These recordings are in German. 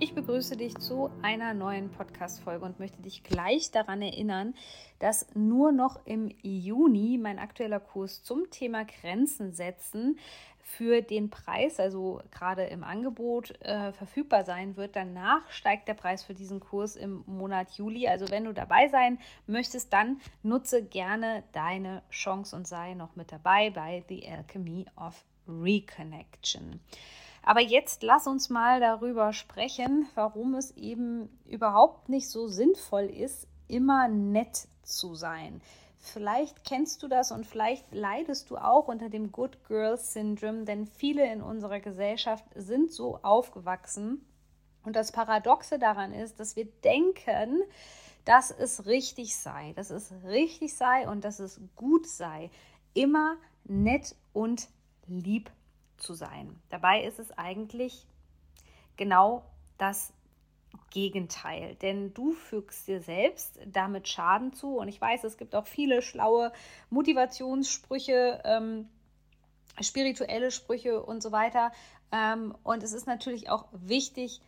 Ich begrüße dich zu einer neuen Podcast-Folge und möchte dich gleich daran erinnern, dass nur noch im Juni mein aktueller Kurs zum Thema Grenzen setzen für den Preis, also gerade im Angebot, äh, verfügbar sein wird. Danach steigt der Preis für diesen Kurs im Monat Juli. Also wenn du dabei sein möchtest, dann nutze gerne deine Chance und sei noch mit dabei bei The Alchemy of Reconnection. Aber jetzt lass uns mal darüber sprechen, warum es eben überhaupt nicht so sinnvoll ist, immer nett zu sein. Vielleicht kennst du das und vielleicht leidest du auch unter dem Good Girl Syndrome, denn viele in unserer Gesellschaft sind so aufgewachsen. Und das Paradoxe daran ist, dass wir denken, dass es richtig sei, dass es richtig sei und dass es gut sei, immer nett und lieb zu sein. Dabei ist es eigentlich genau das Gegenteil, denn du fügst dir selbst damit Schaden zu. Und ich weiß, es gibt auch viele schlaue Motivationssprüche, ähm, spirituelle Sprüche und so weiter. Ähm, und es ist natürlich auch wichtig,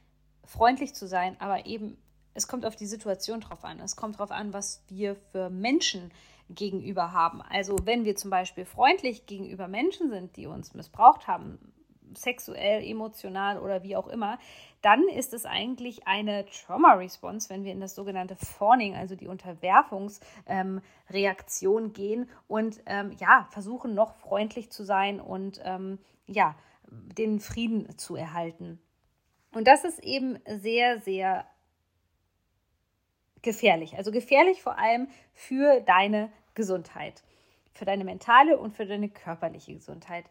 freundlich zu sein, aber eben es kommt auf die Situation drauf an. Es kommt darauf an, was wir für Menschen gegenüber haben. Also wenn wir zum Beispiel freundlich gegenüber Menschen sind, die uns missbraucht haben, sexuell, emotional oder wie auch immer, dann ist es eigentlich eine Trauma-Response, wenn wir in das sogenannte Fawning, also die Unterwerfungsreaktion ähm, gehen und ähm, ja, versuchen noch freundlich zu sein und ähm, ja, den Frieden zu erhalten. Und das ist eben sehr, sehr gefährlich. Also gefährlich vor allem für deine Gesundheit, für deine mentale und für deine körperliche Gesundheit.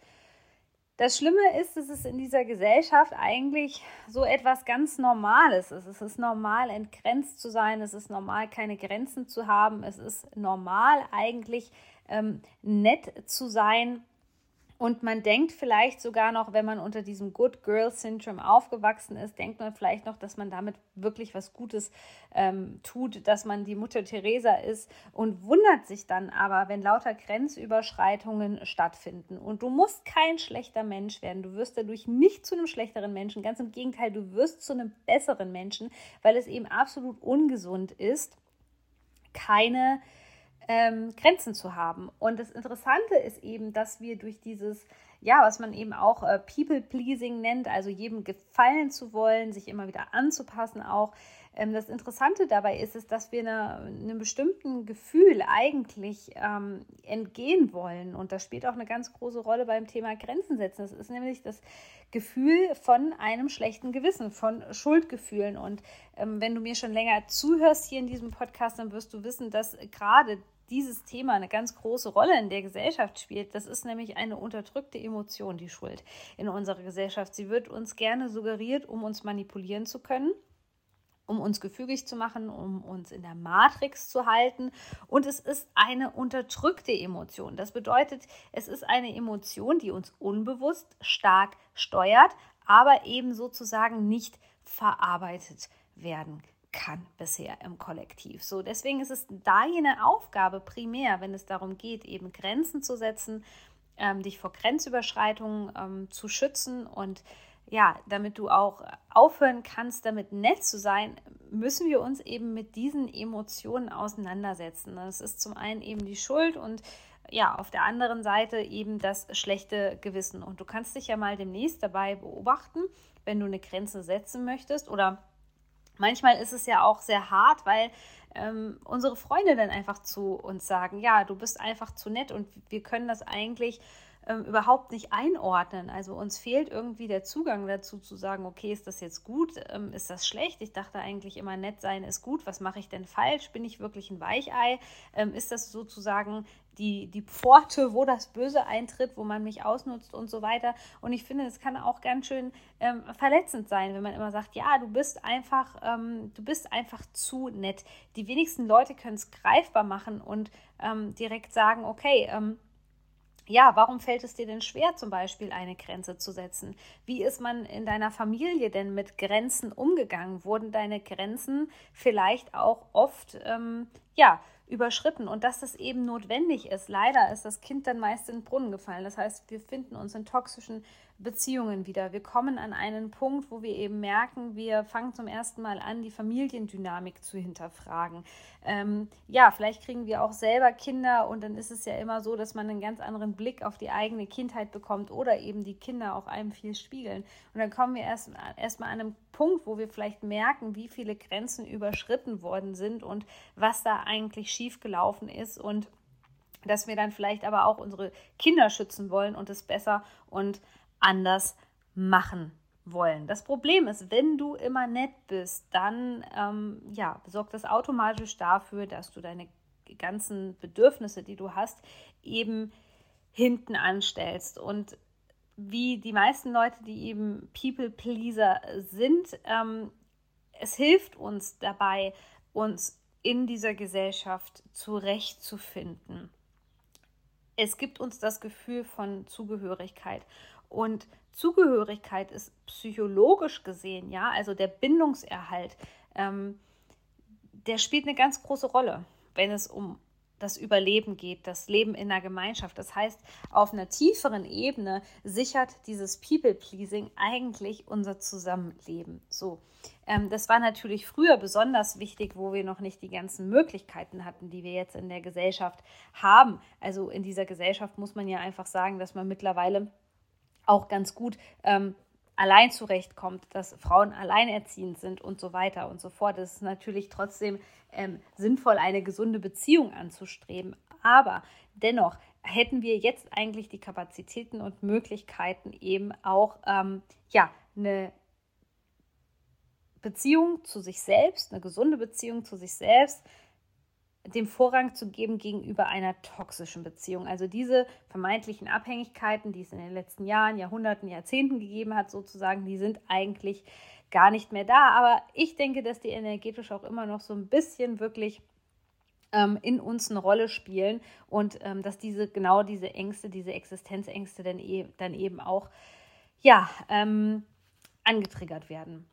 Das Schlimme ist, dass es in dieser Gesellschaft eigentlich so etwas ganz Normales ist. Es ist normal, entgrenzt zu sein. Es ist normal, keine Grenzen zu haben. Es ist normal, eigentlich ähm, nett zu sein und man denkt vielleicht sogar noch, wenn man unter diesem Good Girl Syndrome aufgewachsen ist, denkt man vielleicht noch, dass man damit wirklich was Gutes ähm, tut, dass man die Mutter Teresa ist und wundert sich dann aber, wenn lauter Grenzüberschreitungen stattfinden. Und du musst kein schlechter Mensch werden. Du wirst dadurch nicht zu einem schlechteren Menschen. Ganz im Gegenteil, du wirst zu einem besseren Menschen, weil es eben absolut ungesund ist, keine ähm, Grenzen zu haben. Und das Interessante ist eben, dass wir durch dieses, ja, was man eben auch äh, People-Pleasing nennt, also jedem gefallen zu wollen, sich immer wieder anzupassen auch, das Interessante dabei ist, ist, dass wir eine, einem bestimmten Gefühl eigentlich ähm, entgehen wollen. Und das spielt auch eine ganz große Rolle beim Thema Grenzen setzen. Das ist nämlich das Gefühl von einem schlechten Gewissen, von Schuldgefühlen. Und ähm, wenn du mir schon länger zuhörst hier in diesem Podcast, dann wirst du wissen, dass gerade dieses Thema eine ganz große Rolle in der Gesellschaft spielt. Das ist nämlich eine unterdrückte Emotion, die Schuld in unserer Gesellschaft. Sie wird uns gerne suggeriert, um uns manipulieren zu können um uns gefügig zu machen, um uns in der Matrix zu halten. Und es ist eine unterdrückte Emotion. Das bedeutet, es ist eine Emotion, die uns unbewusst stark steuert, aber eben sozusagen nicht verarbeitet werden kann bisher im Kollektiv. So, deswegen ist es deine Aufgabe primär, wenn es darum geht, eben Grenzen zu setzen, ähm, dich vor Grenzüberschreitungen ähm, zu schützen und ja, damit du auch aufhören kannst, damit nett zu sein, müssen wir uns eben mit diesen Emotionen auseinandersetzen. Das ist zum einen eben die Schuld und ja, auf der anderen Seite eben das schlechte Gewissen. Und du kannst dich ja mal demnächst dabei beobachten, wenn du eine Grenze setzen möchtest oder manchmal ist es ja auch sehr hart, weil ähm, unsere Freunde dann einfach zu uns sagen, ja, du bist einfach zu nett und wir können das eigentlich ähm, überhaupt nicht einordnen. Also uns fehlt irgendwie der Zugang dazu zu sagen, okay, ist das jetzt gut, ähm, ist das schlecht? Ich dachte eigentlich immer, nett sein ist gut. Was mache ich denn falsch? Bin ich wirklich ein Weichei? Ähm, ist das sozusagen die, die Pforte, wo das Böse eintritt, wo man mich ausnutzt und so weiter. Und ich finde, es kann auch ganz schön ähm, verletzend sein, wenn man immer sagt, ja, du bist einfach, ähm, du bist einfach zu nett. Die wenigsten Leute können es greifbar machen und ähm, direkt sagen, okay, ähm, ja, warum fällt es dir denn schwer, zum Beispiel eine Grenze zu setzen? Wie ist man in deiner Familie denn mit Grenzen umgegangen? Wurden deine Grenzen vielleicht auch oft, ähm, ja, überschritten und dass das eben notwendig ist. Leider ist das Kind dann meist in den Brunnen gefallen. Das heißt, wir finden uns in toxischen Beziehungen wieder. Wir kommen an einen Punkt, wo wir eben merken, wir fangen zum ersten Mal an, die Familiendynamik zu hinterfragen. Ähm, ja, vielleicht kriegen wir auch selber Kinder und dann ist es ja immer so, dass man einen ganz anderen Blick auf die eigene Kindheit bekommt oder eben die Kinder auch einem viel spiegeln. Und dann kommen wir erst, erst an einem Punkt, wo wir vielleicht merken, wie viele Grenzen überschritten worden sind und was da eigentlich schiefgelaufen ist und dass wir dann vielleicht aber auch unsere Kinder schützen wollen und es besser und anders machen wollen. Das Problem ist, wenn du immer nett bist, dann ähm, ja, sorgt das automatisch dafür, dass du deine ganzen Bedürfnisse, die du hast, eben hinten anstellst. Und wie die meisten Leute, die eben People-Pleaser sind, ähm, es hilft uns dabei, uns in dieser Gesellschaft zurechtzufinden. Es gibt uns das Gefühl von Zugehörigkeit. Und Zugehörigkeit ist psychologisch gesehen, ja, also der Bindungserhalt, ähm, der spielt eine ganz große Rolle, wenn es um das Überleben geht, das Leben in der Gemeinschaft. Das heißt, auf einer tieferen Ebene sichert dieses People-Pleasing eigentlich unser Zusammenleben. So, ähm, das war natürlich früher besonders wichtig, wo wir noch nicht die ganzen Möglichkeiten hatten, die wir jetzt in der Gesellschaft haben. Also in dieser Gesellschaft muss man ja einfach sagen, dass man mittlerweile auch ganz gut ähm, allein zurechtkommt, dass Frauen alleinerziehend sind und so weiter und so fort. Es ist natürlich trotzdem ähm, sinnvoll, eine gesunde Beziehung anzustreben. Aber dennoch hätten wir jetzt eigentlich die Kapazitäten und Möglichkeiten, eben auch ähm, ja, eine Beziehung zu sich selbst, eine gesunde Beziehung zu sich selbst, dem Vorrang zu geben gegenüber einer toxischen Beziehung. Also diese vermeintlichen Abhängigkeiten, die es in den letzten Jahren, Jahrhunderten, Jahrzehnten gegeben hat, sozusagen, die sind eigentlich gar nicht mehr da. Aber ich denke, dass die energetisch auch immer noch so ein bisschen wirklich ähm, in uns eine Rolle spielen und ähm, dass diese genau diese Ängste, diese Existenzängste dann, e dann eben auch ja ähm, angetriggert werden.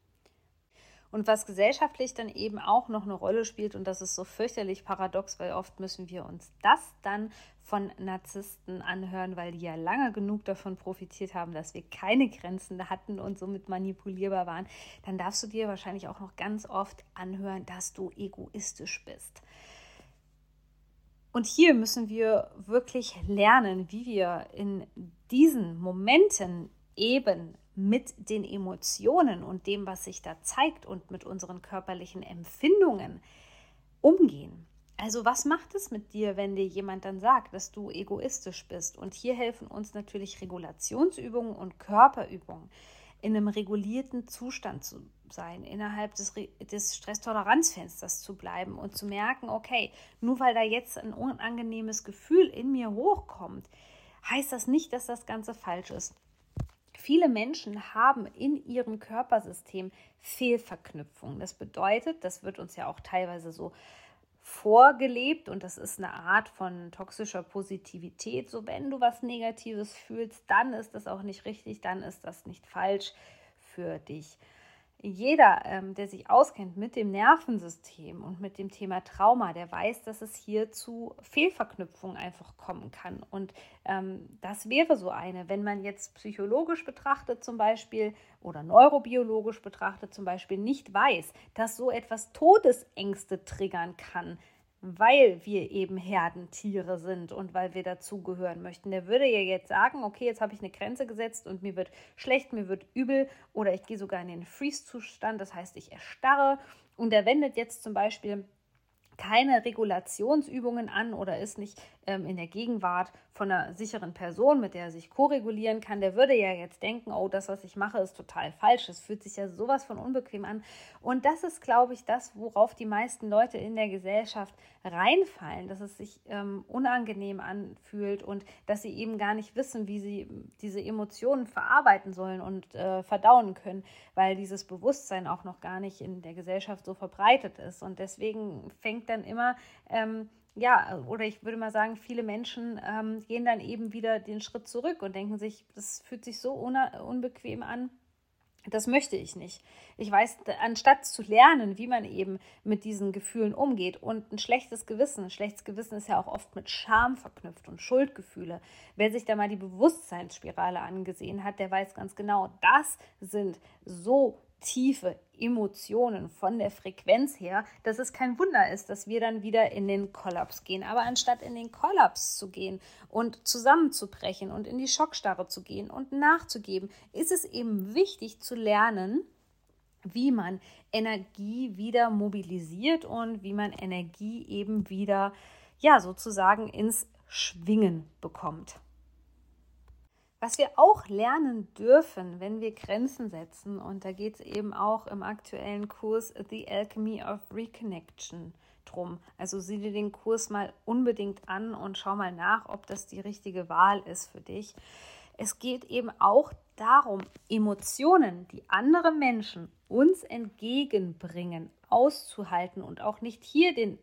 Und was gesellschaftlich dann eben auch noch eine Rolle spielt, und das ist so fürchterlich paradox, weil oft müssen wir uns das dann von Narzissten anhören, weil die ja lange genug davon profitiert haben, dass wir keine Grenzen hatten und somit manipulierbar waren, dann darfst du dir wahrscheinlich auch noch ganz oft anhören, dass du egoistisch bist. Und hier müssen wir wirklich lernen, wie wir in diesen Momenten eben mit den Emotionen und dem, was sich da zeigt und mit unseren körperlichen Empfindungen umgehen. Also was macht es mit dir, wenn dir jemand dann sagt, dass du egoistisch bist? Und hier helfen uns natürlich Regulationsübungen und Körperübungen, in einem regulierten Zustand zu sein, innerhalb des, des Stresstoleranzfensters zu bleiben und zu merken, okay, nur weil da jetzt ein unangenehmes Gefühl in mir hochkommt, heißt das nicht, dass das Ganze falsch ist. Viele Menschen haben in ihrem Körpersystem Fehlverknüpfungen. Das bedeutet, das wird uns ja auch teilweise so vorgelebt und das ist eine Art von toxischer Positivität. So, wenn du was Negatives fühlst, dann ist das auch nicht richtig, dann ist das nicht falsch für dich jeder, ähm, der sich auskennt mit dem Nervensystem und mit dem Thema Trauma, der weiß, dass es hier zu Fehlverknüpfungen einfach kommen kann. Und ähm, das wäre so eine, wenn man jetzt psychologisch betrachtet zum Beispiel oder neurobiologisch betrachtet zum Beispiel nicht weiß, dass so etwas Todesängste triggern kann, weil wir eben Herdentiere sind und weil wir dazugehören möchten. Der würde ja jetzt sagen, okay, jetzt habe ich eine Grenze gesetzt und mir wird schlecht, mir wird übel oder ich gehe sogar in den Freeze-Zustand, das heißt, ich erstarre und er wendet jetzt zum Beispiel keine Regulationsübungen an oder ist nicht ähm, in der Gegenwart von einer sicheren Person, mit der er sich koregulieren kann, der würde ja jetzt denken, oh, das, was ich mache, ist total falsch. Es fühlt sich ja sowas von unbequem an. Und das ist, glaube ich, das, worauf die meisten Leute in der Gesellschaft reinfallen, dass es sich ähm, unangenehm anfühlt und dass sie eben gar nicht wissen, wie sie diese Emotionen verarbeiten sollen und äh, verdauen können, weil dieses Bewusstsein auch noch gar nicht in der Gesellschaft so verbreitet ist. Und deswegen fängt dann immer ähm, ja, oder ich würde mal sagen, viele Menschen ähm, gehen dann eben wieder den Schritt zurück und denken sich, das fühlt sich so unbequem an. Das möchte ich nicht. Ich weiß, anstatt zu lernen, wie man eben mit diesen Gefühlen umgeht und ein schlechtes Gewissen, ein schlechtes Gewissen ist ja auch oft mit Scham verknüpft und Schuldgefühle. Wer sich da mal die Bewusstseinsspirale angesehen hat, der weiß ganz genau, das sind so tiefe Emotionen von der Frequenz her, dass es kein Wunder ist, dass wir dann wieder in den Kollaps gehen. Aber anstatt in den Kollaps zu gehen und zusammenzubrechen und in die Schockstarre zu gehen und nachzugeben, ist es eben wichtig zu lernen, wie man Energie wieder mobilisiert und wie man Energie eben wieder, ja, sozusagen ins Schwingen bekommt. Was wir auch lernen dürfen, wenn wir Grenzen setzen, und da geht es eben auch im aktuellen Kurs The Alchemy of Reconnection drum. Also sieh dir den Kurs mal unbedingt an und schau mal nach, ob das die richtige Wahl ist für dich. Es geht eben auch darum, Emotionen, die andere Menschen uns entgegenbringen, auszuhalten und auch nicht hier den,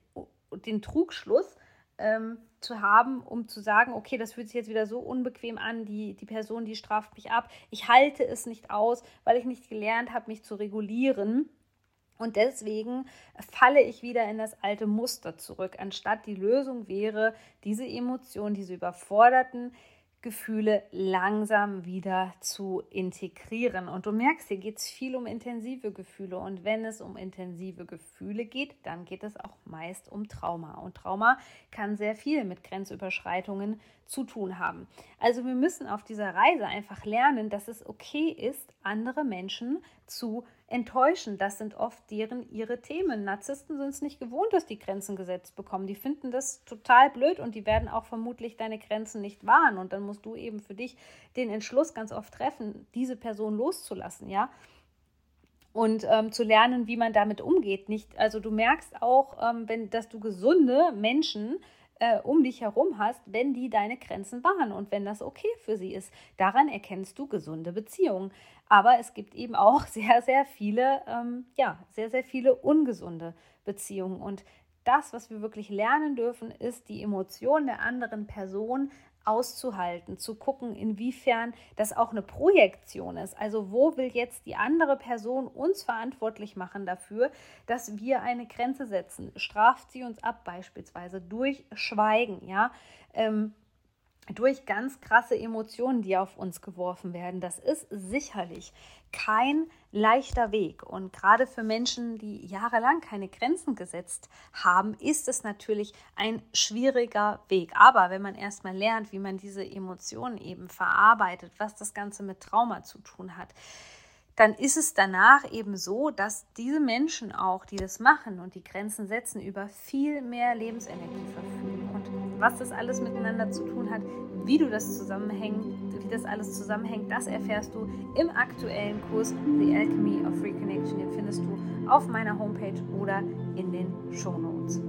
den Trugschluss, ähm, zu haben, um zu sagen, okay, das fühlt sich jetzt wieder so unbequem an, die, die Person, die straft mich ab. Ich halte es nicht aus, weil ich nicht gelernt habe, mich zu regulieren. Und deswegen falle ich wieder in das alte Muster zurück, anstatt die Lösung wäre, diese Emotionen, diese überforderten Gefühle langsam wieder zu integrieren. Und du merkst, hier geht es viel um intensive Gefühle. Und wenn es um intensive Gefühle geht, dann geht es auch meist um Trauma. Und Trauma kann sehr viel mit Grenzüberschreitungen zu tun haben. Also wir müssen auf dieser Reise einfach lernen, dass es okay ist, andere Menschen zu enttäuschen. Das sind oft deren ihre Themen. Narzissten sind es nicht gewohnt, dass die Grenzen gesetzt bekommen. Die finden das total blöd und die werden auch vermutlich deine Grenzen nicht wahren. Und dann musst du eben für dich den Entschluss ganz oft treffen, diese Person loszulassen, ja und ähm, zu lernen, wie man damit umgeht. Nicht, also du merkst auch, ähm, wenn, dass du gesunde Menschen äh, um dich herum hast, wenn die deine Grenzen wahren und wenn das okay für sie ist. Daran erkennst du gesunde Beziehungen. Aber es gibt eben auch sehr, sehr viele, ähm, ja, sehr, sehr viele ungesunde Beziehungen. Und das, was wir wirklich lernen dürfen, ist die Emotion der anderen Person auszuhalten, zu gucken, inwiefern das auch eine Projektion ist. Also wo will jetzt die andere Person uns verantwortlich machen dafür, dass wir eine Grenze setzen? Straft sie uns ab beispielsweise durch Schweigen, ja? Ähm, durch ganz krasse Emotionen, die auf uns geworfen werden. Das ist sicherlich kein leichter Weg. Und gerade für Menschen, die jahrelang keine Grenzen gesetzt haben, ist es natürlich ein schwieriger Weg. Aber wenn man erstmal lernt, wie man diese Emotionen eben verarbeitet, was das Ganze mit Trauma zu tun hat, dann ist es danach eben so, dass diese Menschen auch, die das machen und die Grenzen setzen, über viel mehr Lebensenergie verfügen. Und was das alles miteinander zu tun hat, wie du das zusammenhängt, wie das alles zusammenhängt, das erfährst du im aktuellen Kurs The Alchemy of Reconnection. Den findest du auf meiner Homepage oder in den Show Notes.